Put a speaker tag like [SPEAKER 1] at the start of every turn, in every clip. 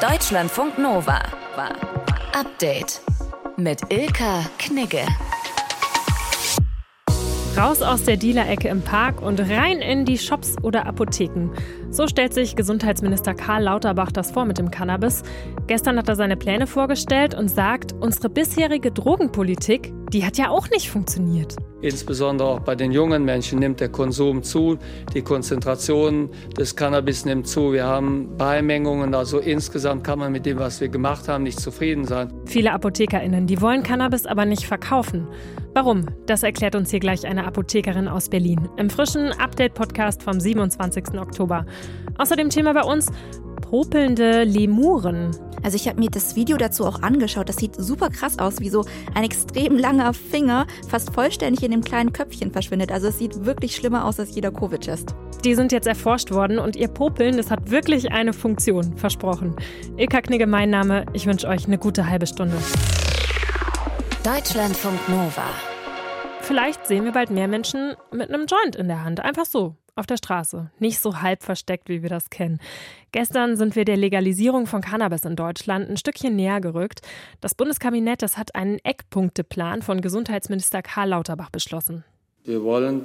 [SPEAKER 1] Deutschlandfunk Nova. Update mit Ilka Knigge.
[SPEAKER 2] Raus aus der Dealer-Ecke im Park und rein in die Shops oder Apotheken. So stellt sich Gesundheitsminister Karl Lauterbach das vor mit dem Cannabis. Gestern hat er seine Pläne vorgestellt und sagt, unsere bisherige Drogenpolitik, die hat ja auch nicht funktioniert.
[SPEAKER 3] Insbesondere auch bei den jungen Menschen nimmt der Konsum zu, die Konzentration des Cannabis nimmt zu. Wir haben Beimengungen, also insgesamt kann man mit dem, was wir gemacht haben, nicht zufrieden sein.
[SPEAKER 2] Viele ApothekerInnen, die wollen Cannabis aber nicht verkaufen. Warum? Das erklärt uns hier gleich eine Apothekerin aus Berlin im frischen Update-Podcast vom 27. Oktober. Außerdem Thema bei uns popelnde Lemuren.
[SPEAKER 4] Also ich habe mir das Video dazu auch angeschaut. Das sieht super krass aus, wie so ein extrem langer Finger fast vollständig in dem kleinen Köpfchen verschwindet. Also es sieht wirklich schlimmer aus als jeder Covid-Test.
[SPEAKER 2] Die sind jetzt erforscht worden und ihr Popeln, das hat wirklich eine Funktion, versprochen. Ilka Knigge, mein Name. Ich wünsche euch eine gute halbe Stunde.
[SPEAKER 1] Deutschlandfunk Nova.
[SPEAKER 2] Vielleicht sehen wir bald mehr Menschen mit einem Joint in der Hand. Einfach so auf der Straße. Nicht so halb versteckt, wie wir das kennen. Gestern sind wir der Legalisierung von Cannabis in Deutschland ein Stückchen näher gerückt. Das Bundeskabinett das hat einen Eckpunkteplan von Gesundheitsminister Karl Lauterbach beschlossen.
[SPEAKER 3] Wir wollen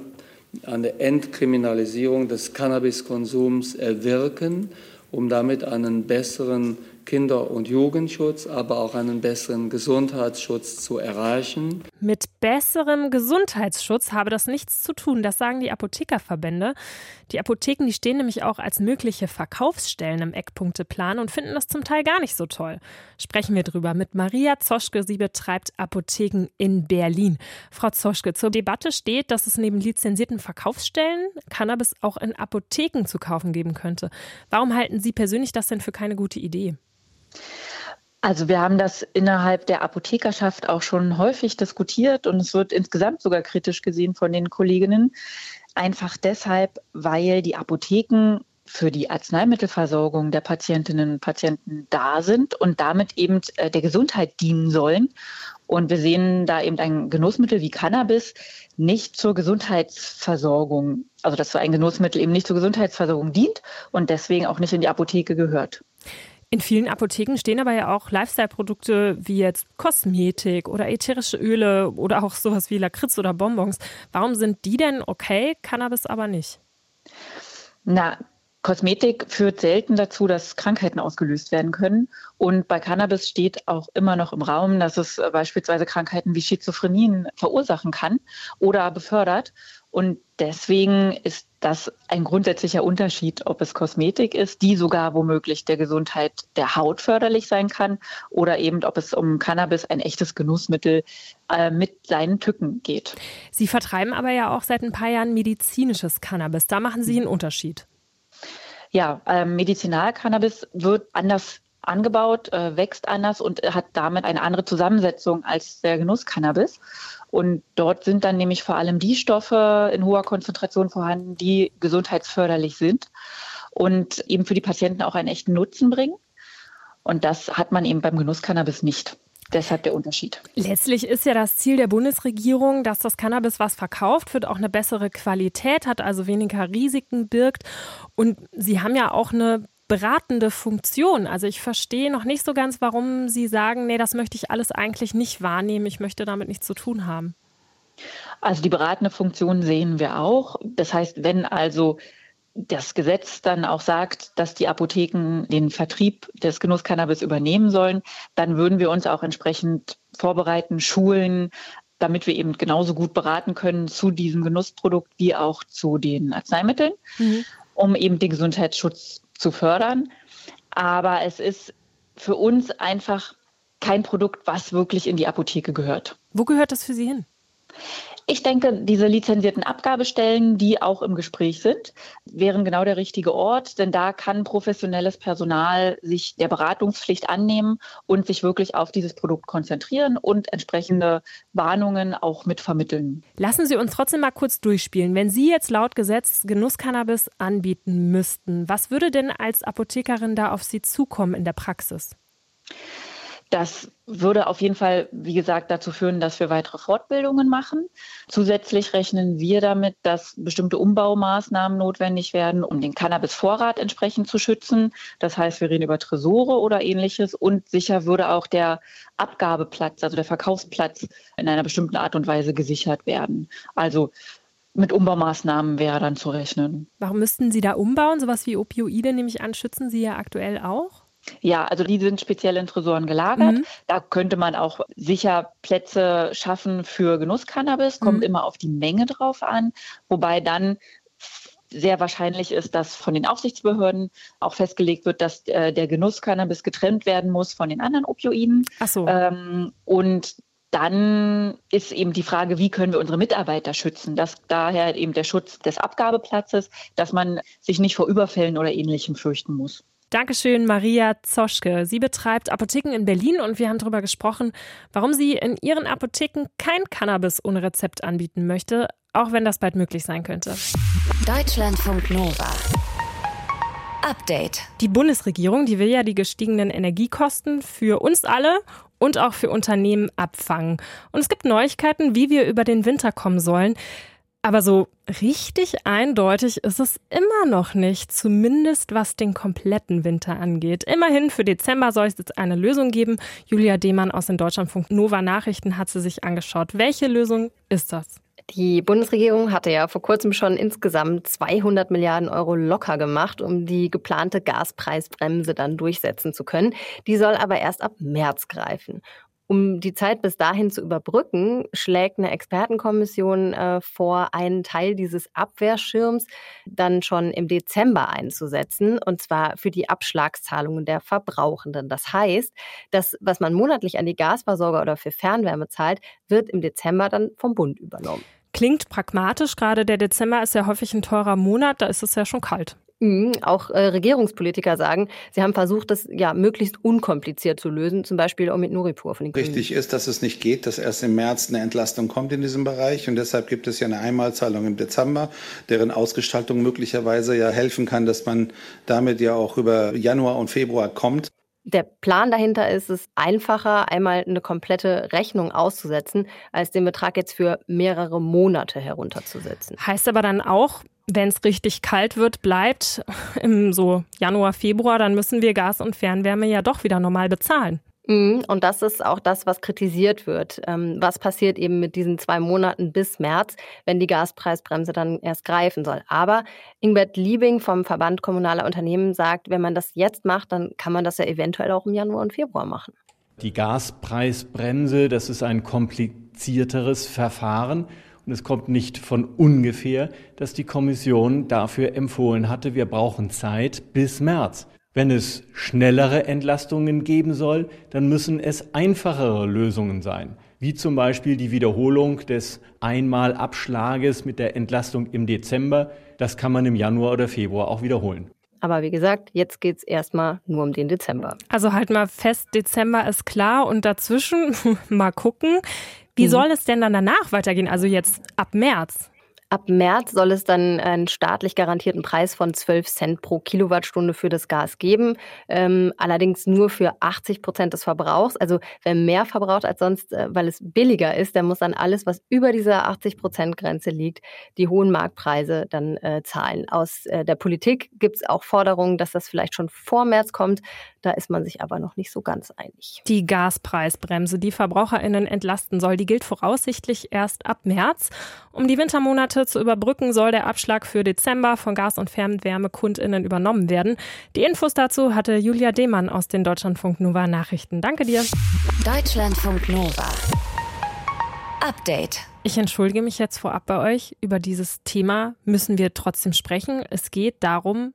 [SPEAKER 3] eine Entkriminalisierung des Cannabiskonsums erwirken, um damit einen besseren Kinder- und Jugendschutz, aber auch einen besseren Gesundheitsschutz zu erreichen.
[SPEAKER 2] Mit besserem Gesundheitsschutz habe das nichts zu tun, das sagen die Apothekerverbände. Die Apotheken, die stehen nämlich auch als mögliche Verkaufsstellen im Eckpunkteplan und finden das zum Teil gar nicht so toll. Sprechen wir drüber mit Maria Zoschke, sie betreibt Apotheken in Berlin. Frau Zoschke, zur Debatte steht, dass es neben lizenzierten Verkaufsstellen Cannabis auch in Apotheken zu kaufen geben könnte. Warum halten Sie persönlich das denn für keine gute Idee?
[SPEAKER 5] Also wir haben das innerhalb der Apothekerschaft auch schon häufig diskutiert und es wird insgesamt sogar kritisch gesehen von den Kolleginnen. Einfach deshalb, weil die Apotheken für die Arzneimittelversorgung der Patientinnen und Patienten da sind und damit eben äh, der Gesundheit dienen sollen. Und wir sehen da eben ein Genussmittel wie Cannabis nicht zur Gesundheitsversorgung, also dass so ein Genussmittel eben nicht zur Gesundheitsversorgung dient und deswegen auch nicht in die Apotheke gehört.
[SPEAKER 2] In vielen Apotheken stehen aber ja auch Lifestyle-Produkte wie jetzt Kosmetik oder ätherische Öle oder auch sowas wie Lakritz oder Bonbons. Warum sind die denn okay, Cannabis aber nicht?
[SPEAKER 5] Na, Kosmetik führt selten dazu, dass Krankheiten ausgelöst werden können. Und bei Cannabis steht auch immer noch im Raum, dass es beispielsweise Krankheiten wie Schizophrenien verursachen kann oder befördert. Und deswegen ist das ein grundsätzlicher Unterschied, ob es Kosmetik ist, die sogar womöglich der Gesundheit der Haut förderlich sein kann, oder eben ob es um Cannabis, ein echtes Genussmittel, äh, mit seinen Tücken geht.
[SPEAKER 2] Sie vertreiben aber ja auch seit ein paar Jahren medizinisches Cannabis. Da machen Sie einen Unterschied.
[SPEAKER 5] Ja, äh, Medizinalcannabis wird anders angebaut, äh, wächst anders und hat damit eine andere Zusammensetzung als der Genusscannabis. Und dort sind dann nämlich vor allem die Stoffe in hoher Konzentration vorhanden, die gesundheitsförderlich sind und eben für die Patienten auch einen echten Nutzen bringen. Und das hat man eben beim Genusscannabis nicht. Deshalb der Unterschied.
[SPEAKER 2] Letztlich ist ja das Ziel der Bundesregierung, dass das Cannabis, was verkauft wird, auch eine bessere Qualität hat, also weniger Risiken birgt. Und Sie haben ja auch eine beratende Funktion. Also ich verstehe noch nicht so ganz, warum Sie sagen, nee, das möchte ich alles eigentlich nicht wahrnehmen, ich möchte damit nichts zu tun haben.
[SPEAKER 5] Also die beratende Funktion sehen wir auch. Das heißt, wenn also das Gesetz dann auch sagt, dass die Apotheken den Vertrieb des Genusscannabis übernehmen sollen, dann würden wir uns auch entsprechend vorbereiten, schulen, damit wir eben genauso gut beraten können zu diesem Genussprodukt wie auch zu den Arzneimitteln, mhm. um eben den Gesundheitsschutz zu fördern. Aber es ist für uns einfach kein Produkt, was wirklich in die Apotheke gehört.
[SPEAKER 2] Wo gehört das für Sie hin?
[SPEAKER 5] Ich denke, diese lizenzierten Abgabestellen, die auch im Gespräch sind, wären genau der richtige Ort, denn da kann professionelles Personal sich der Beratungspflicht annehmen und sich wirklich auf dieses Produkt konzentrieren und entsprechende Warnungen auch mitvermitteln.
[SPEAKER 2] Lassen Sie uns trotzdem mal kurz durchspielen. Wenn Sie jetzt laut Gesetz Genusscannabis anbieten müssten, was würde denn als Apothekerin da auf Sie zukommen in der Praxis?
[SPEAKER 5] Das würde auf jeden Fall, wie gesagt, dazu führen, dass wir weitere Fortbildungen machen. Zusätzlich rechnen wir damit, dass bestimmte Umbaumaßnahmen notwendig werden, um den Cannabisvorrat entsprechend zu schützen. Das heißt, wir reden über Tresore oder ähnliches und sicher würde auch der Abgabeplatz, also der Verkaufsplatz in einer bestimmten Art und Weise gesichert werden. Also mit Umbaumaßnahmen wäre dann zu rechnen.
[SPEAKER 2] Warum müssten Sie da umbauen? Sowas wie Opioide, nehme ich an, schützen Sie ja aktuell auch?
[SPEAKER 5] Ja, also die sind speziell in Tresoren gelagert. Mhm. Da könnte man auch sicher Plätze schaffen für Genusscannabis, kommt mhm. immer auf die Menge drauf an, wobei dann sehr wahrscheinlich ist, dass von den Aufsichtsbehörden auch festgelegt wird, dass äh, der Genuss Cannabis getrennt werden muss von den anderen Opioiden.
[SPEAKER 2] Ach so.
[SPEAKER 5] Ähm, und dann ist eben die Frage, wie können wir unsere Mitarbeiter schützen? Das, daher eben der Schutz des Abgabeplatzes, dass man sich nicht vor Überfällen oder Ähnlichem fürchten muss.
[SPEAKER 2] Dankeschön, Maria Zoschke. Sie betreibt Apotheken in Berlin und wir haben darüber gesprochen, warum sie in ihren Apotheken kein Cannabis ohne Rezept anbieten möchte, auch wenn das bald möglich sein könnte.
[SPEAKER 1] Deutschlandfunk Nova. Update.
[SPEAKER 2] Die Bundesregierung, die will ja die gestiegenen Energiekosten für uns alle und auch für Unternehmen abfangen. Und es gibt Neuigkeiten, wie wir über den Winter kommen sollen. Aber so richtig eindeutig ist es immer noch nicht, zumindest was den kompletten Winter angeht. Immerhin für Dezember soll es jetzt eine Lösung geben. Julia Demann aus den Deutschlandfunk Nova Nachrichten hat sie sich angeschaut. Welche Lösung ist das?
[SPEAKER 6] Die Bundesregierung hatte ja vor kurzem schon insgesamt 200 Milliarden Euro locker gemacht, um die geplante Gaspreisbremse dann durchsetzen zu können. Die soll aber erst ab März greifen. Um die Zeit bis dahin zu überbrücken, schlägt eine Expertenkommission äh, vor, einen Teil dieses Abwehrschirms dann schon im Dezember einzusetzen, und zwar für die Abschlagszahlungen der Verbrauchenden. Das heißt, das, was man monatlich an die Gasversorger oder für Fernwärme zahlt, wird im Dezember dann vom Bund übernommen.
[SPEAKER 2] Klingt pragmatisch, gerade der Dezember ist ja häufig ein teurer Monat, da ist es ja schon kalt.
[SPEAKER 6] Mhm, auch äh, Regierungspolitiker sagen, sie haben versucht, das ja möglichst unkompliziert zu lösen, zum Beispiel auch mit Nuripur von den
[SPEAKER 7] Grünen. Richtig ist, dass es nicht geht, dass erst im März eine Entlastung kommt in diesem Bereich und deshalb gibt es ja eine Einmalzahlung im Dezember, deren Ausgestaltung möglicherweise ja helfen kann, dass man damit ja auch über Januar und Februar kommt.
[SPEAKER 6] Der Plan dahinter ist es einfacher, einmal eine komplette Rechnung auszusetzen, als den Betrag jetzt für mehrere Monate herunterzusetzen.
[SPEAKER 2] Heißt aber dann auch, wenn es richtig kalt wird, bleibt im so Januar, Februar, dann müssen wir Gas und Fernwärme ja doch wieder normal bezahlen.
[SPEAKER 6] Mhm, und das ist auch das, was kritisiert wird. Ähm, was passiert eben mit diesen zwei Monaten bis März, wenn die Gaspreisbremse dann erst greifen soll? Aber Ingbert Liebing vom Verband Kommunaler Unternehmen sagt, wenn man das jetzt macht, dann kann man das ja eventuell auch im Januar und Februar machen.
[SPEAKER 8] Die Gaspreisbremse, das ist ein komplizierteres Verfahren. Und es kommt nicht von ungefähr, dass die Kommission dafür empfohlen hatte, wir brauchen Zeit bis März. Wenn es schnellere Entlastungen geben soll, dann müssen es einfachere Lösungen sein, wie zum Beispiel die Wiederholung des Einmalabschlages mit der Entlastung im Dezember. Das kann man im Januar oder Februar auch wiederholen.
[SPEAKER 6] Aber wie gesagt, jetzt geht es erstmal nur um den Dezember.
[SPEAKER 2] Also halt mal fest, Dezember ist klar und dazwischen mal gucken. Wie mhm. soll es denn dann danach weitergehen? Also jetzt ab März?
[SPEAKER 6] Ab März soll es dann einen staatlich garantierten Preis von 12 Cent pro Kilowattstunde für das Gas geben. Ähm, allerdings nur für 80 Prozent des Verbrauchs. Also wer mehr verbraucht als sonst, äh, weil es billiger ist, der muss dann alles, was über dieser 80 Prozent Grenze liegt, die hohen Marktpreise dann äh, zahlen. Aus äh, der Politik gibt es auch Forderungen, dass das vielleicht schon vor März kommt. Da ist man sich aber noch nicht so ganz einig.
[SPEAKER 2] Die Gaspreisbremse, die VerbraucherInnen entlasten soll, die gilt voraussichtlich erst ab März. Um die Wintermonate zu überbrücken, soll der Abschlag für Dezember von Gas- und FernwärmekundInnen übernommen werden. Die Infos dazu hatte Julia Demann aus den Deutschlandfunk Nova Nachrichten. Danke dir.
[SPEAKER 1] Deutschlandfunk Nova. Update.
[SPEAKER 2] Ich entschuldige mich jetzt vorab bei euch. Über dieses Thema müssen wir trotzdem sprechen. Es geht darum,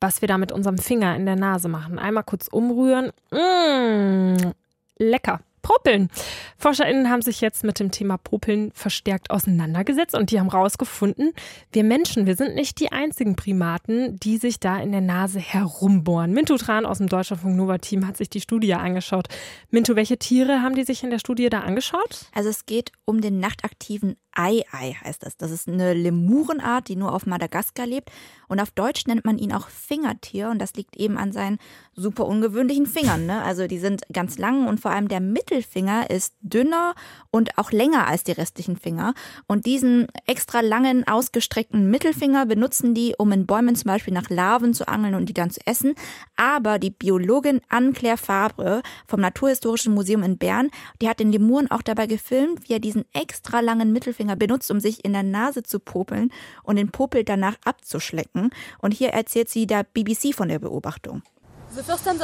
[SPEAKER 2] was wir da mit unserem Finger in der Nase machen. Einmal kurz umrühren. Mmh, lecker. Popeln. ForscherInnen haben sich jetzt mit dem Thema Popeln verstärkt auseinandergesetzt und die haben herausgefunden, wir Menschen, wir sind nicht die einzigen Primaten, die sich da in der Nase herumbohren. Mintu Tran aus dem Deutschlandfunk Nova Team hat sich die Studie angeschaut. Mintu, welche Tiere haben die sich in der Studie da angeschaut?
[SPEAKER 4] Also es geht um den nachtaktiven Ei-Ei heißt das. Das ist eine Lemurenart, die nur auf Madagaskar lebt Und auf Deutsch nennt man ihn auch Fingertier und das liegt eben an seinen super ungewöhnlichen Fingern. Ne? Also die sind ganz lang und vor allem der Mittelfinger ist dünner und auch länger als die restlichen Finger. Und diesen extra langen, ausgestreckten Mittelfinger benutzen die, um in Bäumen zum Beispiel nach Larven zu angeln und die dann zu essen. Aber die Biologin Anne-Claire Fabre vom Naturhistorischen Museum in Bern, die hat den Lemuren auch dabei gefilmt, wie er diesen extra langen Mittelfinger benutzt, um sich in der Nase zu popeln und den Popel danach abzuschlecken. Und hier erzählt sie der BBC von der Beobachtung.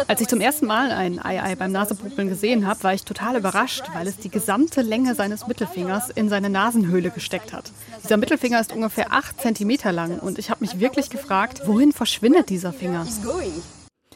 [SPEAKER 9] Als ich zum ersten Mal ein Ei-Ei beim Nasepopeln gesehen habe, war ich total überrascht, weil es die gesamte Länge seines Mittelfingers in seine Nasenhöhle gesteckt hat. Dieser Mittelfinger ist ungefähr 8 cm lang und ich habe mich wirklich gefragt, wohin verschwindet dieser Finger?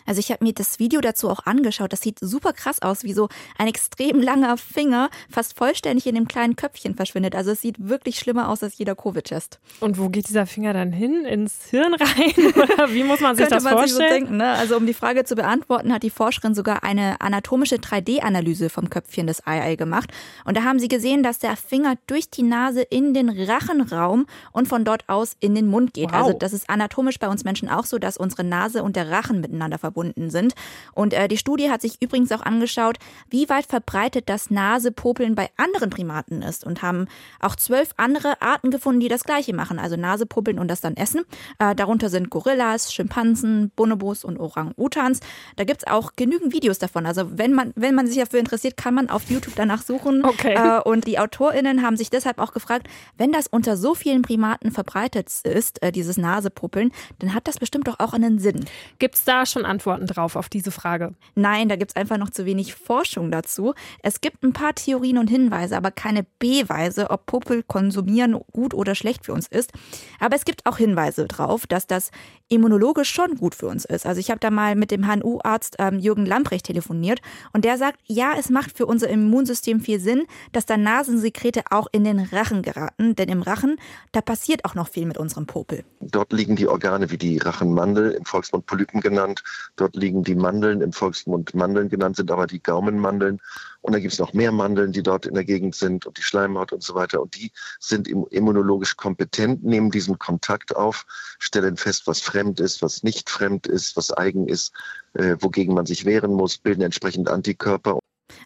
[SPEAKER 4] Also ich habe mir das Video dazu auch angeschaut. Das sieht super krass aus, wie so ein extrem langer Finger fast vollständig in dem kleinen Köpfchen verschwindet. Also es sieht wirklich schlimmer aus als jeder Covid-Test.
[SPEAKER 2] Und wo geht dieser Finger dann hin? Ins Hirn rein? Oder wie muss man sich das man vorstellen? Sich so denken,
[SPEAKER 4] ne? Also um die Frage zu beantworten, hat die Forscherin sogar eine anatomische 3D-Analyse vom Köpfchen des Ei gemacht. Und da haben sie gesehen, dass der Finger durch die Nase in den Rachenraum und von dort aus in den Mund geht. Wow. Also das ist anatomisch bei uns Menschen auch so, dass unsere Nase und der Rachen miteinander verbunden verbunden sind. Und äh, die Studie hat sich übrigens auch angeschaut, wie weit verbreitet das Nasepopeln bei anderen Primaten ist und haben auch zwölf andere Arten gefunden, die das gleiche machen, also Nasepopeln und das dann essen. Äh, darunter sind Gorillas, Schimpansen, Bonobos und Orang-Utans. Da gibt es auch genügend Videos davon. Also wenn man, wenn man sich dafür interessiert, kann man auf YouTube danach suchen.
[SPEAKER 2] Okay. Äh,
[SPEAKER 4] und die AutorInnen haben sich deshalb auch gefragt, wenn das unter so vielen Primaten verbreitet ist, äh, dieses Nasepopeln, dann hat das bestimmt doch auch einen Sinn.
[SPEAKER 2] Gibt es da schon Antworten? Antworten drauf auf diese Frage?
[SPEAKER 4] Nein, da gibt es einfach noch zu wenig Forschung dazu. Es gibt ein paar Theorien und Hinweise, aber keine Beweise, ob Popel konsumieren gut oder schlecht für uns ist. Aber es gibt auch Hinweise darauf, dass das immunologisch schon gut für uns ist. Also ich habe da mal mit dem HNU-Arzt ähm, Jürgen Lamprecht telefoniert und der sagt, ja, es macht für unser Immunsystem viel Sinn, dass da Nasensekrete auch in den Rachen geraten, denn im Rachen, da passiert auch noch viel mit unserem Popel.
[SPEAKER 10] Dort liegen die Organe wie die Rachenmandel, im Volksmund Polypen genannt, Dort liegen die Mandeln, im Volksmund Mandeln genannt sind, aber die Gaumenmandeln. Und dann gibt es noch mehr Mandeln, die dort in der Gegend sind und die Schleimhaut und so weiter. Und die sind immunologisch kompetent, nehmen diesen Kontakt auf, stellen fest, was fremd ist, was nicht fremd ist, was eigen ist, äh, wogegen man sich wehren muss, bilden entsprechend Antikörper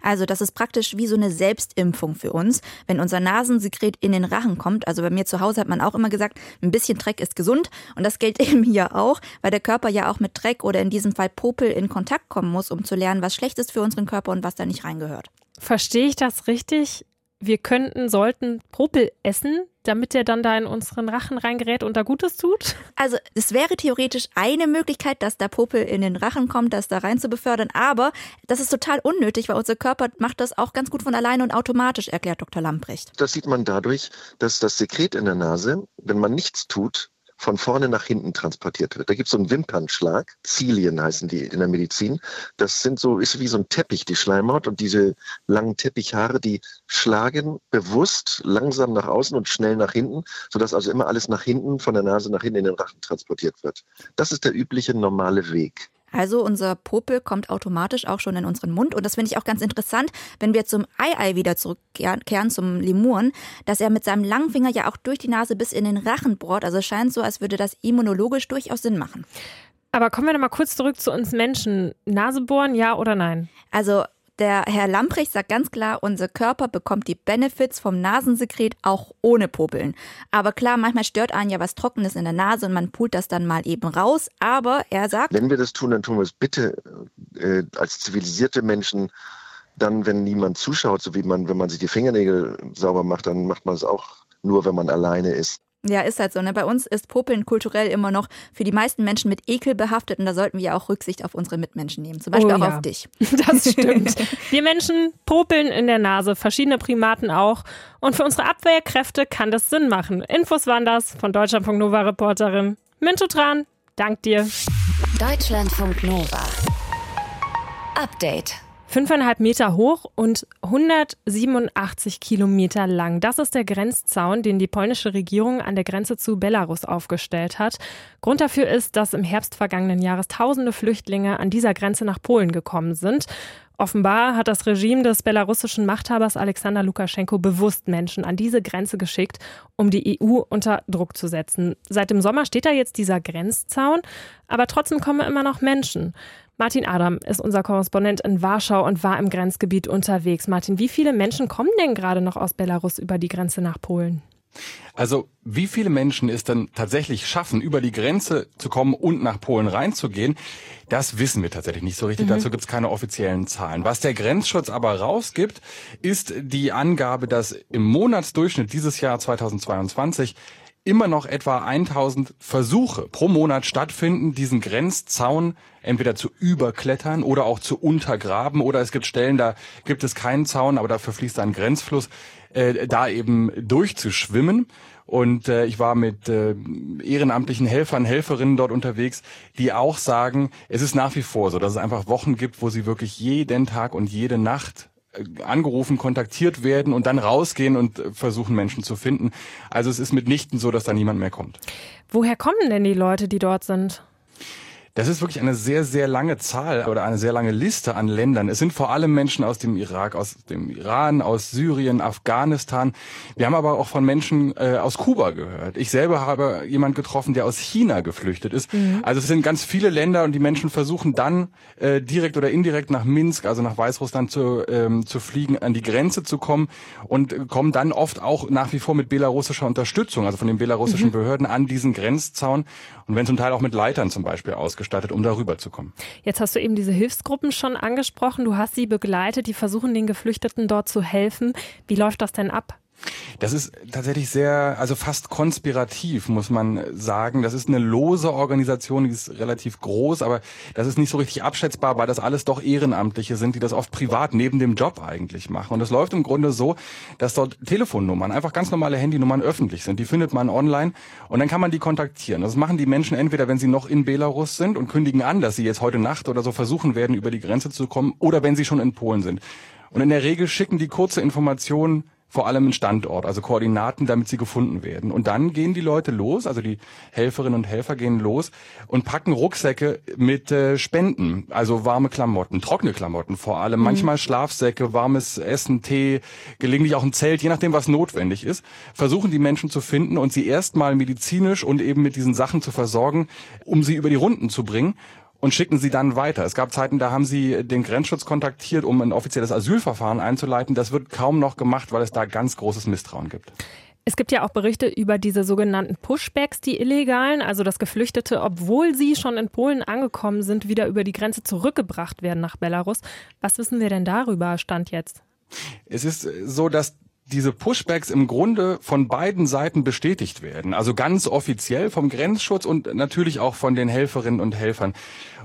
[SPEAKER 4] also das ist praktisch wie so eine Selbstimpfung für uns, wenn unser Nasensekret in den Rachen kommt. Also bei mir zu Hause hat man auch immer gesagt, ein bisschen Dreck ist gesund und das gilt eben hier auch, weil der Körper ja auch mit Dreck oder in diesem Fall Popel in Kontakt kommen muss, um zu lernen, was schlecht ist für unseren Körper und was da nicht reingehört.
[SPEAKER 2] Verstehe ich das richtig? Wir könnten, sollten Popel essen, damit der dann da in unseren Rachen reingerät und da Gutes tut?
[SPEAKER 4] Also es wäre theoretisch eine Möglichkeit, dass der Popel in den Rachen kommt, das da rein zu befördern, aber das ist total unnötig, weil unser Körper macht das auch ganz gut von alleine und automatisch, erklärt Dr. Lamprecht.
[SPEAKER 10] Das sieht man dadurch, dass das Sekret in der Nase, wenn man nichts tut, von vorne nach hinten transportiert wird. Da gibt es so einen Wimpernschlag, Zilien heißen die in der Medizin. Das sind so, ist wie so ein Teppich, die Schleimhaut und diese langen Teppichhaare, die schlagen bewusst langsam nach außen und schnell nach hinten, sodass also immer alles nach hinten, von der Nase nach hinten in den Rachen transportiert wird. Das ist der übliche normale Weg.
[SPEAKER 4] Also unser Popel kommt automatisch auch schon in unseren Mund. Und das finde ich auch ganz interessant, wenn wir zum Ei-Ei wieder zurückkehren, zum Lemuren, dass er mit seinem langen Finger ja auch durch die Nase bis in den Rachen bohrt. Also es scheint so, als würde das immunologisch durchaus Sinn machen.
[SPEAKER 2] Aber kommen wir noch mal kurz zurück zu uns Menschen. Nase bohren, ja oder nein?
[SPEAKER 4] Also der Herr Lamprecht sagt ganz klar, unser Körper bekommt die Benefits vom Nasensekret auch ohne Popeln. Aber klar, manchmal stört einen ja was Trockenes in der Nase und man pult das dann mal eben raus. Aber er sagt,
[SPEAKER 10] wenn wir das tun, dann tun wir es bitte äh, als zivilisierte Menschen. Dann, wenn niemand zuschaut, so wie man, wenn man sich die Fingernägel sauber macht, dann macht man es auch nur, wenn man alleine ist.
[SPEAKER 4] Ja, ist halt so. Ne? Bei uns ist Popeln kulturell immer noch für die meisten Menschen mit Ekel behaftet und da sollten wir auch Rücksicht auf unsere Mitmenschen nehmen. Zum Beispiel oh, auch ja. auf dich.
[SPEAKER 2] Das stimmt. wir Menschen popeln in der Nase, verschiedene Primaten auch. Und für unsere Abwehrkräfte kann das Sinn machen. Infos waren das von Deutschlandfunk-Nova-Reporterin Minto Tran. Dank dir.
[SPEAKER 1] Deutschlandfunk Nova. Update.
[SPEAKER 2] Fünfeinhalb Meter hoch und 187 Kilometer lang. Das ist der Grenzzaun, den die polnische Regierung an der Grenze zu Belarus aufgestellt hat. Grund dafür ist, dass im Herbst vergangenen Jahres tausende Flüchtlinge an dieser Grenze nach Polen gekommen sind. Offenbar hat das Regime des belarussischen Machthabers Alexander Lukaschenko bewusst Menschen an diese Grenze geschickt, um die EU unter Druck zu setzen. Seit dem Sommer steht da jetzt dieser Grenzzaun, aber trotzdem kommen immer noch Menschen. Martin Adam ist unser Korrespondent in Warschau und war im Grenzgebiet unterwegs. Martin, wie viele Menschen kommen denn gerade noch aus Belarus über die Grenze nach Polen?
[SPEAKER 11] Also wie viele Menschen es dann tatsächlich schaffen, über die Grenze zu kommen und nach Polen reinzugehen, das wissen wir tatsächlich nicht so richtig. Mhm. Dazu gibt es keine offiziellen Zahlen. Was der Grenzschutz aber rausgibt, ist die Angabe, dass im Monatsdurchschnitt dieses Jahr 2022 immer noch etwa 1000 Versuche pro Monat stattfinden, diesen Grenzzaun entweder zu überklettern oder auch zu untergraben. Oder es gibt Stellen, da gibt es keinen Zaun, aber dafür fließt ein Grenzfluss, äh, da eben durchzuschwimmen. Und äh, ich war mit äh, ehrenamtlichen Helfern, Helferinnen dort unterwegs, die auch sagen, es ist nach wie vor so, dass es einfach Wochen gibt, wo sie wirklich jeden Tag und jede Nacht angerufen, kontaktiert werden und dann rausgehen und versuchen Menschen zu finden. Also es ist mitnichten so, dass da niemand mehr kommt.
[SPEAKER 2] Woher kommen denn die Leute, die dort sind?
[SPEAKER 11] Das ist wirklich eine sehr, sehr lange Zahl oder eine sehr lange Liste an Ländern. Es sind vor allem Menschen aus dem Irak, aus dem Iran, aus Syrien, Afghanistan. Wir haben aber auch von Menschen äh, aus Kuba gehört. Ich selber habe jemand getroffen, der aus China geflüchtet ist. Mhm. Also es sind ganz viele Länder und die Menschen versuchen dann äh, direkt oder indirekt nach Minsk, also nach Weißrussland zu, ähm, zu fliegen, an die Grenze zu kommen und kommen dann oft auch nach wie vor mit belarussischer Unterstützung, also von den belarussischen mhm. Behörden an diesen Grenzzaun und wenn zum Teil auch mit Leitern zum Beispiel ausgestattet ausgestattet, um darüber zu kommen.
[SPEAKER 2] Jetzt hast du eben diese Hilfsgruppen schon angesprochen. Du hast sie begleitet, die versuchen den Geflüchteten dort zu helfen. Wie läuft das denn ab?
[SPEAKER 11] Das ist tatsächlich sehr, also fast konspirativ, muss man sagen. Das ist eine lose Organisation, die ist relativ groß, aber das ist nicht so richtig abschätzbar, weil das alles doch Ehrenamtliche sind, die das oft privat neben dem Job eigentlich machen. Und es läuft im Grunde so, dass dort Telefonnummern, einfach ganz normale Handynummern öffentlich sind. Die findet man online und dann kann man die kontaktieren. Das machen die Menschen entweder, wenn sie noch in Belarus sind und kündigen an, dass sie jetzt heute Nacht oder so versuchen werden, über die Grenze zu kommen, oder wenn sie schon in Polen sind. Und in der Regel schicken die kurze Informationen vor allem einen Standort, also Koordinaten, damit sie gefunden werden. Und dann gehen die Leute los, also die Helferinnen und Helfer gehen los und packen Rucksäcke mit äh, Spenden, also warme Klamotten, trockene Klamotten vor allem, mhm. manchmal Schlafsäcke, warmes Essen, Tee, gelegentlich auch ein Zelt, je nachdem, was notwendig ist, versuchen die Menschen zu finden und sie erstmal medizinisch und eben mit diesen Sachen zu versorgen, um sie über die Runden zu bringen und schicken sie dann weiter. Es gab Zeiten, da haben sie den Grenzschutz kontaktiert, um ein offizielles Asylverfahren einzuleiten. Das wird kaum noch gemacht, weil es da ganz großes Misstrauen gibt.
[SPEAKER 2] Es gibt ja auch Berichte über diese sogenannten Pushbacks, die illegalen, also dass Geflüchtete, obwohl sie schon in Polen angekommen sind, wieder über die Grenze zurückgebracht werden nach Belarus. Was wissen wir denn darüber, Stand jetzt?
[SPEAKER 11] Es ist so, dass diese Pushbacks im Grunde von beiden Seiten bestätigt werden. Also ganz offiziell vom Grenzschutz und natürlich auch von den Helferinnen und Helfern.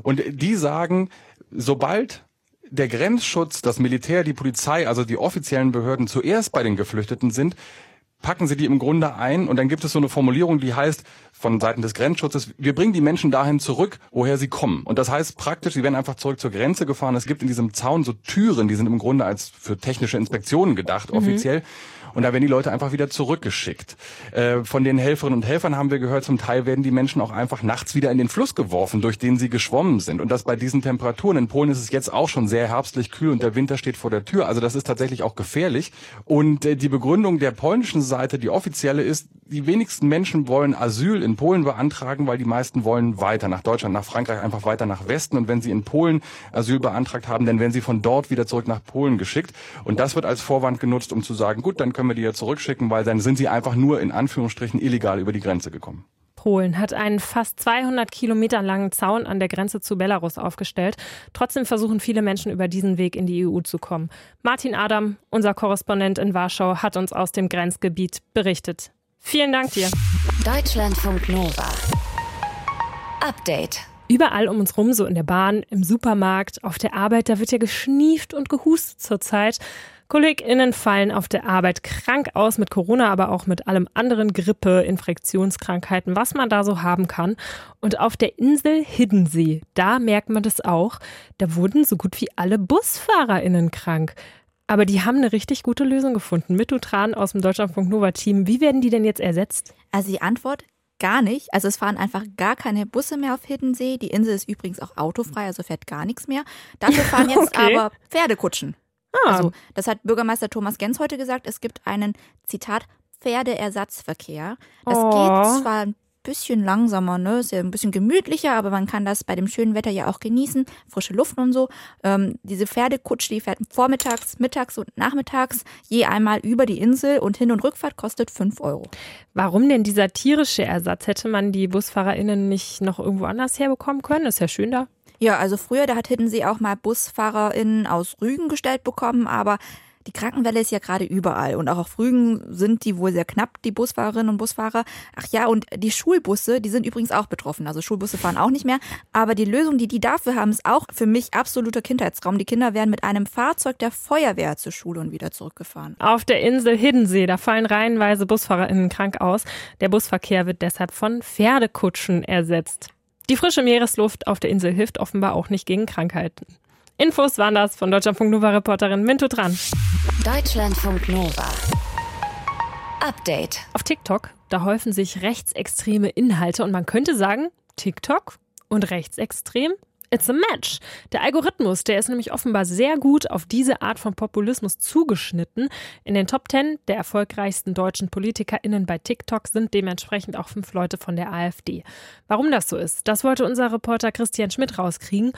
[SPEAKER 11] Und die sagen, sobald der Grenzschutz, das Militär, die Polizei, also die offiziellen Behörden zuerst bei den Geflüchteten sind, packen sie die im Grunde ein und dann gibt es so eine Formulierung, die heißt von Seiten des Grenzschutzes, wir bringen die Menschen dahin zurück, woher sie kommen. Und das heißt praktisch, sie werden einfach zurück zur Grenze gefahren. Es gibt in diesem Zaun so Türen, die sind im Grunde als für technische Inspektionen gedacht, mhm. Und da werden die Leute einfach wieder zurückgeschickt. Äh, von den Helferinnen und Helfern haben wir gehört, zum Teil werden die Menschen auch einfach nachts wieder in den Fluss geworfen, durch den sie geschwommen sind. Und das bei diesen Temperaturen. In Polen ist es jetzt auch schon sehr herbstlich kühl und der Winter steht vor der Tür. Also das ist tatsächlich auch gefährlich. Und äh, die Begründung der polnischen Seite, die offizielle ist, die wenigsten Menschen wollen Asyl in Polen beantragen, weil die meisten wollen weiter nach Deutschland, nach Frankreich, einfach weiter nach Westen. Und wenn sie in Polen Asyl beantragt haben, dann werden sie von dort wieder zurück nach Polen geschickt. Und das wird als Vorwand genutzt, um zu sagen, gut, dann können wir die ja zurückschicken, weil dann sind sie einfach nur in Anführungsstrichen illegal über die Grenze gekommen.
[SPEAKER 2] Polen hat einen fast 200 Kilometer langen Zaun an der Grenze zu Belarus aufgestellt. Trotzdem versuchen viele Menschen über diesen Weg in die EU zu kommen. Martin Adam, unser Korrespondent in Warschau, hat uns aus dem Grenzgebiet berichtet. Vielen Dank dir.
[SPEAKER 1] Deutschlandfunk Nova. Update.
[SPEAKER 2] Überall um uns rum, so in der Bahn, im Supermarkt, auf der Arbeit, da wird ja geschnieft und gehustet zurzeit. KollegInnen fallen auf der Arbeit krank aus mit Corona, aber auch mit allem anderen Grippe, Infektionskrankheiten, was man da so haben kann. Und auf der Insel Hiddensee, da merkt man das auch, da wurden so gut wie alle BusfahrerInnen krank. Aber die haben eine richtig gute Lösung gefunden mit Utran aus dem Deutschlandfunk Nova Team. Wie werden die denn jetzt ersetzt?
[SPEAKER 4] Also die Antwort gar nicht. Also es fahren einfach gar keine Busse mehr auf Hiddensee. Die Insel ist übrigens auch autofrei, also fährt gar nichts mehr. Dafür fahren jetzt okay. aber Pferdekutschen. Ah. Also, das hat Bürgermeister Thomas Gens heute gesagt. Es gibt einen, Zitat, Pferdeersatzverkehr. Das oh. geht zwar ein bisschen langsamer, ne? Ist ja ein bisschen gemütlicher, aber man kann das bei dem schönen Wetter ja auch genießen, frische Luft und so. Ähm, diese Pferdekutsche, die fährt vormittags, mittags und nachmittags je einmal über die Insel und Hin- und Rückfahrt kostet 5 Euro.
[SPEAKER 2] Warum denn dieser tierische Ersatz? Hätte man die BusfahrerInnen nicht noch irgendwo anders herbekommen können? ist ja schön da.
[SPEAKER 4] Ja, also früher, da hat Hiddensee auch mal BusfahrerInnen aus Rügen gestellt bekommen, aber die Krankenwelle ist ja gerade überall und auch auf Rügen sind die wohl sehr knapp, die Busfahrerinnen und Busfahrer. Ach ja, und die Schulbusse, die sind übrigens auch betroffen. Also Schulbusse fahren auch nicht mehr. Aber die Lösung, die die dafür haben, ist auch für mich absoluter Kindheitstraum. Die Kinder werden mit einem Fahrzeug der Feuerwehr zur Schule und wieder zurückgefahren.
[SPEAKER 2] Auf der Insel Hiddensee, da fallen reihenweise BusfahrerInnen krank aus. Der Busverkehr wird deshalb von Pferdekutschen ersetzt. Die frische Meeresluft auf der Insel hilft offenbar auch nicht gegen Krankheiten. Infos waren das von Deutschlandfunk Nova Reporterin Minto dran.
[SPEAKER 1] Deutschlandfunk Nova. Update.
[SPEAKER 2] Auf TikTok, da häufen sich rechtsextreme Inhalte und man könnte sagen, TikTok und rechtsextrem It's a match. Der Algorithmus, der ist nämlich offenbar sehr gut auf diese Art von Populismus zugeschnitten. In den Top 10 der erfolgreichsten deutschen PolitikerInnen bei TikTok sind dementsprechend auch fünf Leute von der AfD. Warum das so ist, das wollte unser Reporter Christian Schmidt rauskriegen.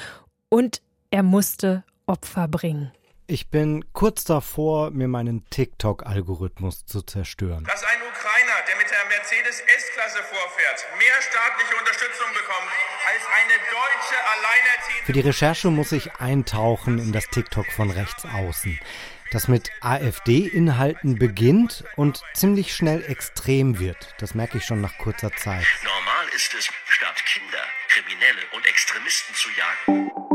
[SPEAKER 2] Und er musste Opfer bringen.
[SPEAKER 12] Ich bin kurz davor, mir meinen TikTok-Algorithmus zu zerstören.
[SPEAKER 13] Dass ein Ukrainer, der mit der Mercedes S-Klasse vorfährt, mehr staatliche Unterstützung bekommt als eine deutsche Alleinerziehende.
[SPEAKER 12] Für die Recherche muss ich eintauchen in das TikTok von rechts außen, das mit AfD-Inhalten beginnt und ziemlich schnell extrem wird. Das merke ich schon nach kurzer Zeit.
[SPEAKER 14] Normal ist es, statt Kinder, Kriminelle und Extremisten zu jagen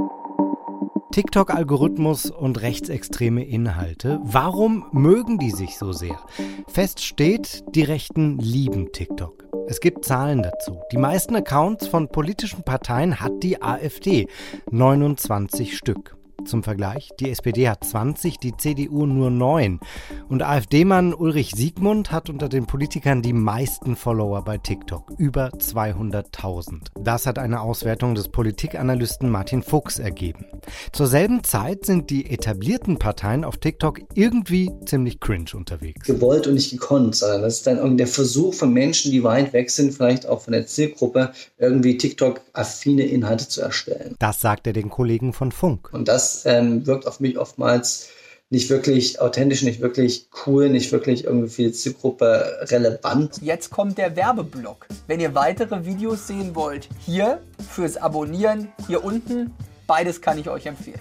[SPEAKER 12] TikTok-Algorithmus und rechtsextreme Inhalte. Warum mögen die sich so sehr? Fest steht, die Rechten lieben TikTok. Es gibt Zahlen dazu. Die meisten Accounts von politischen Parteien hat die AfD. 29 Stück. Zum Vergleich, die SPD hat 20, die CDU nur 9. Und AfD-Mann Ulrich Siegmund hat unter den Politikern die meisten Follower bei TikTok, über 200.000. Das hat eine Auswertung des Politikanalysten Martin Fuchs ergeben. Zur selben Zeit sind die etablierten Parteien auf TikTok irgendwie ziemlich cringe unterwegs.
[SPEAKER 15] Gewollt und nicht gekonnt, sondern das ist dann irgendwie der Versuch von Menschen, die weit weg sind, vielleicht auch von der Zielgruppe, irgendwie TikTok-affine Inhalte zu erstellen.
[SPEAKER 12] Das sagt er den Kollegen von Funk.
[SPEAKER 15] Und das ähm, wirkt auf mich oftmals nicht wirklich authentisch, nicht wirklich cool, nicht wirklich irgendwie für die Zielgruppe relevant.
[SPEAKER 16] Jetzt kommt der Werbeblock. Wenn ihr weitere Videos sehen wollt, hier fürs Abonnieren, hier unten, beides kann ich euch empfehlen.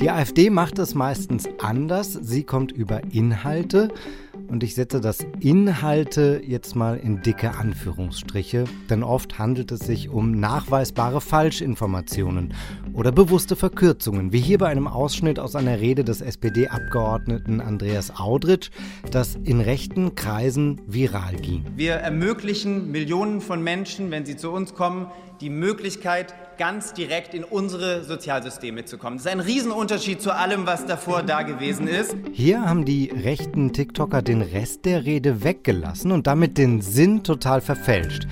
[SPEAKER 12] Die AfD macht es meistens anders. Sie kommt über Inhalte und ich setze das Inhalte jetzt mal in dicke Anführungsstriche, denn oft handelt es sich um nachweisbare Falschinformationen oder bewusste Verkürzungen, wie hier bei einem Ausschnitt aus einer Rede des SPD-Abgeordneten Andreas Audritsch, das in rechten Kreisen viral ging.
[SPEAKER 17] Wir ermöglichen Millionen von Menschen, wenn sie zu uns kommen, die Möglichkeit, ganz direkt in unsere Sozialsysteme zu kommen. Das ist ein Riesenunterschied zu allem, was davor da gewesen ist.
[SPEAKER 12] Hier haben die rechten TikToker den Rest der Rede weggelassen und damit den Sinn total verfälscht.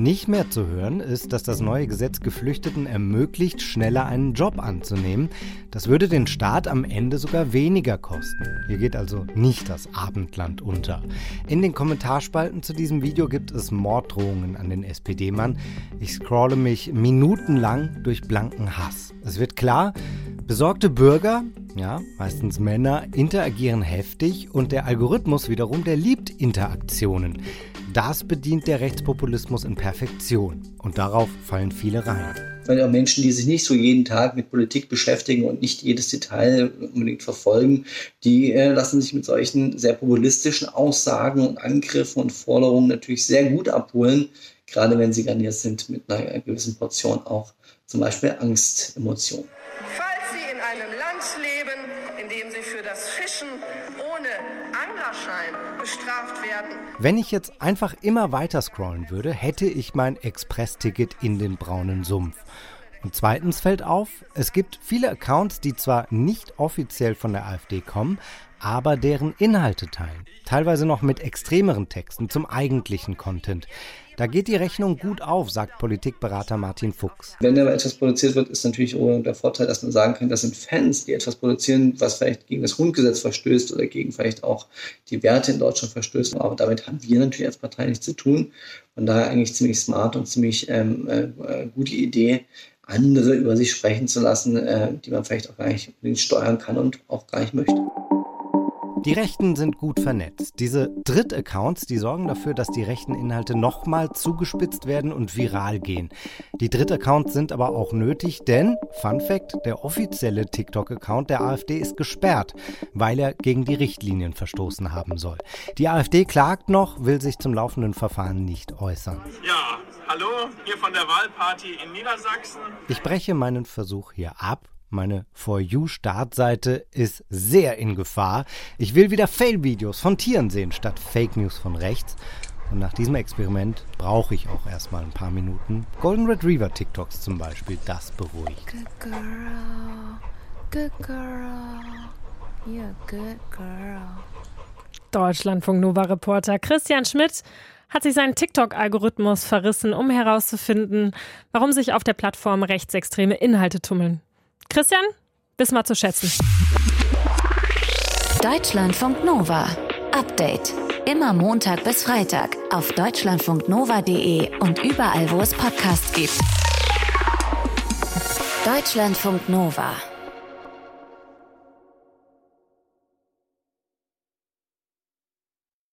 [SPEAKER 12] Nicht mehr zu hören ist, dass das neue Gesetz Geflüchteten ermöglicht, schneller einen Job anzunehmen. Das würde den Staat am Ende sogar weniger kosten. Hier geht also nicht das Abendland unter. In den Kommentarspalten zu diesem Video gibt es Morddrohungen an den SPD-Mann. Ich scrolle mich minutenlang durch blanken Hass. Es wird klar, besorgte Bürger, ja, meistens Männer, interagieren heftig und der Algorithmus wiederum, der liebt Interaktionen. Das bedient der Rechtspopulismus in Perfektion. Und darauf fallen viele rein.
[SPEAKER 15] Weil auch Menschen, die sich nicht so jeden Tag mit Politik beschäftigen und nicht jedes Detail unbedingt verfolgen, die äh, lassen sich mit solchen sehr populistischen Aussagen und Angriffen und Forderungen natürlich sehr gut abholen, gerade wenn sie garniert sind mit einer gewissen Portion auch zum Beispiel Angstemotionen.
[SPEAKER 13] Bestraft werden.
[SPEAKER 12] Wenn ich jetzt einfach immer weiter scrollen würde, hätte ich mein Express-Ticket in den braunen Sumpf. Und zweitens fällt auf, es gibt viele Accounts, die zwar nicht offiziell von der AfD kommen, aber deren Inhalte teilen. Teilweise noch mit extremeren Texten zum eigentlichen Content. Da geht die Rechnung gut auf, sagt Politikberater Martin Fuchs.
[SPEAKER 15] Wenn aber etwas produziert wird, ist natürlich der Vorteil, dass man sagen kann, das sind Fans, die etwas produzieren, was vielleicht gegen das Grundgesetz verstößt oder gegen vielleicht auch die Werte in Deutschland verstößt. Aber damit haben wir natürlich als Partei nichts zu tun. Von daher eigentlich ziemlich smart und ziemlich ähm, äh, gute Idee, andere über sich sprechen zu lassen, äh, die man vielleicht auch gar nicht steuern kann und auch gar nicht möchte.
[SPEAKER 12] Die Rechten sind gut vernetzt. Diese Dritt-Accounts, die sorgen dafür, dass die rechten Inhalte nochmal zugespitzt werden und viral gehen. Die Dritt-Accounts sind aber auch nötig, denn, Fun Fact, der offizielle TikTok-Account der AfD ist gesperrt, weil er gegen die Richtlinien verstoßen haben soll. Die AfD klagt noch, will sich zum laufenden Verfahren nicht äußern.
[SPEAKER 13] Ja, hallo, hier von der Wahlparty in Niedersachsen.
[SPEAKER 12] Ich breche meinen Versuch hier ab meine For You Startseite ist sehr in Gefahr. Ich will wieder Fail-Videos von Tieren sehen statt Fake News von rechts. Und nach diesem Experiment brauche ich auch erstmal ein paar Minuten. Golden Retriever TikToks zum Beispiel, das beruhigt.
[SPEAKER 1] Good girl, good girl, you're a good girl.
[SPEAKER 2] Deutschlandfunk Nova Reporter Christian Schmidt hat sich seinen TikTok-Algorithmus verrissen, um herauszufinden, warum sich auf der Plattform rechtsextreme Inhalte tummeln. Christian, bist mal zu schätzen.
[SPEAKER 1] Deutschlandfunk Nova. Update. Immer Montag bis Freitag auf deutschlandfunknova.de und überall, wo es Podcasts gibt. Deutschlandfunk Nova.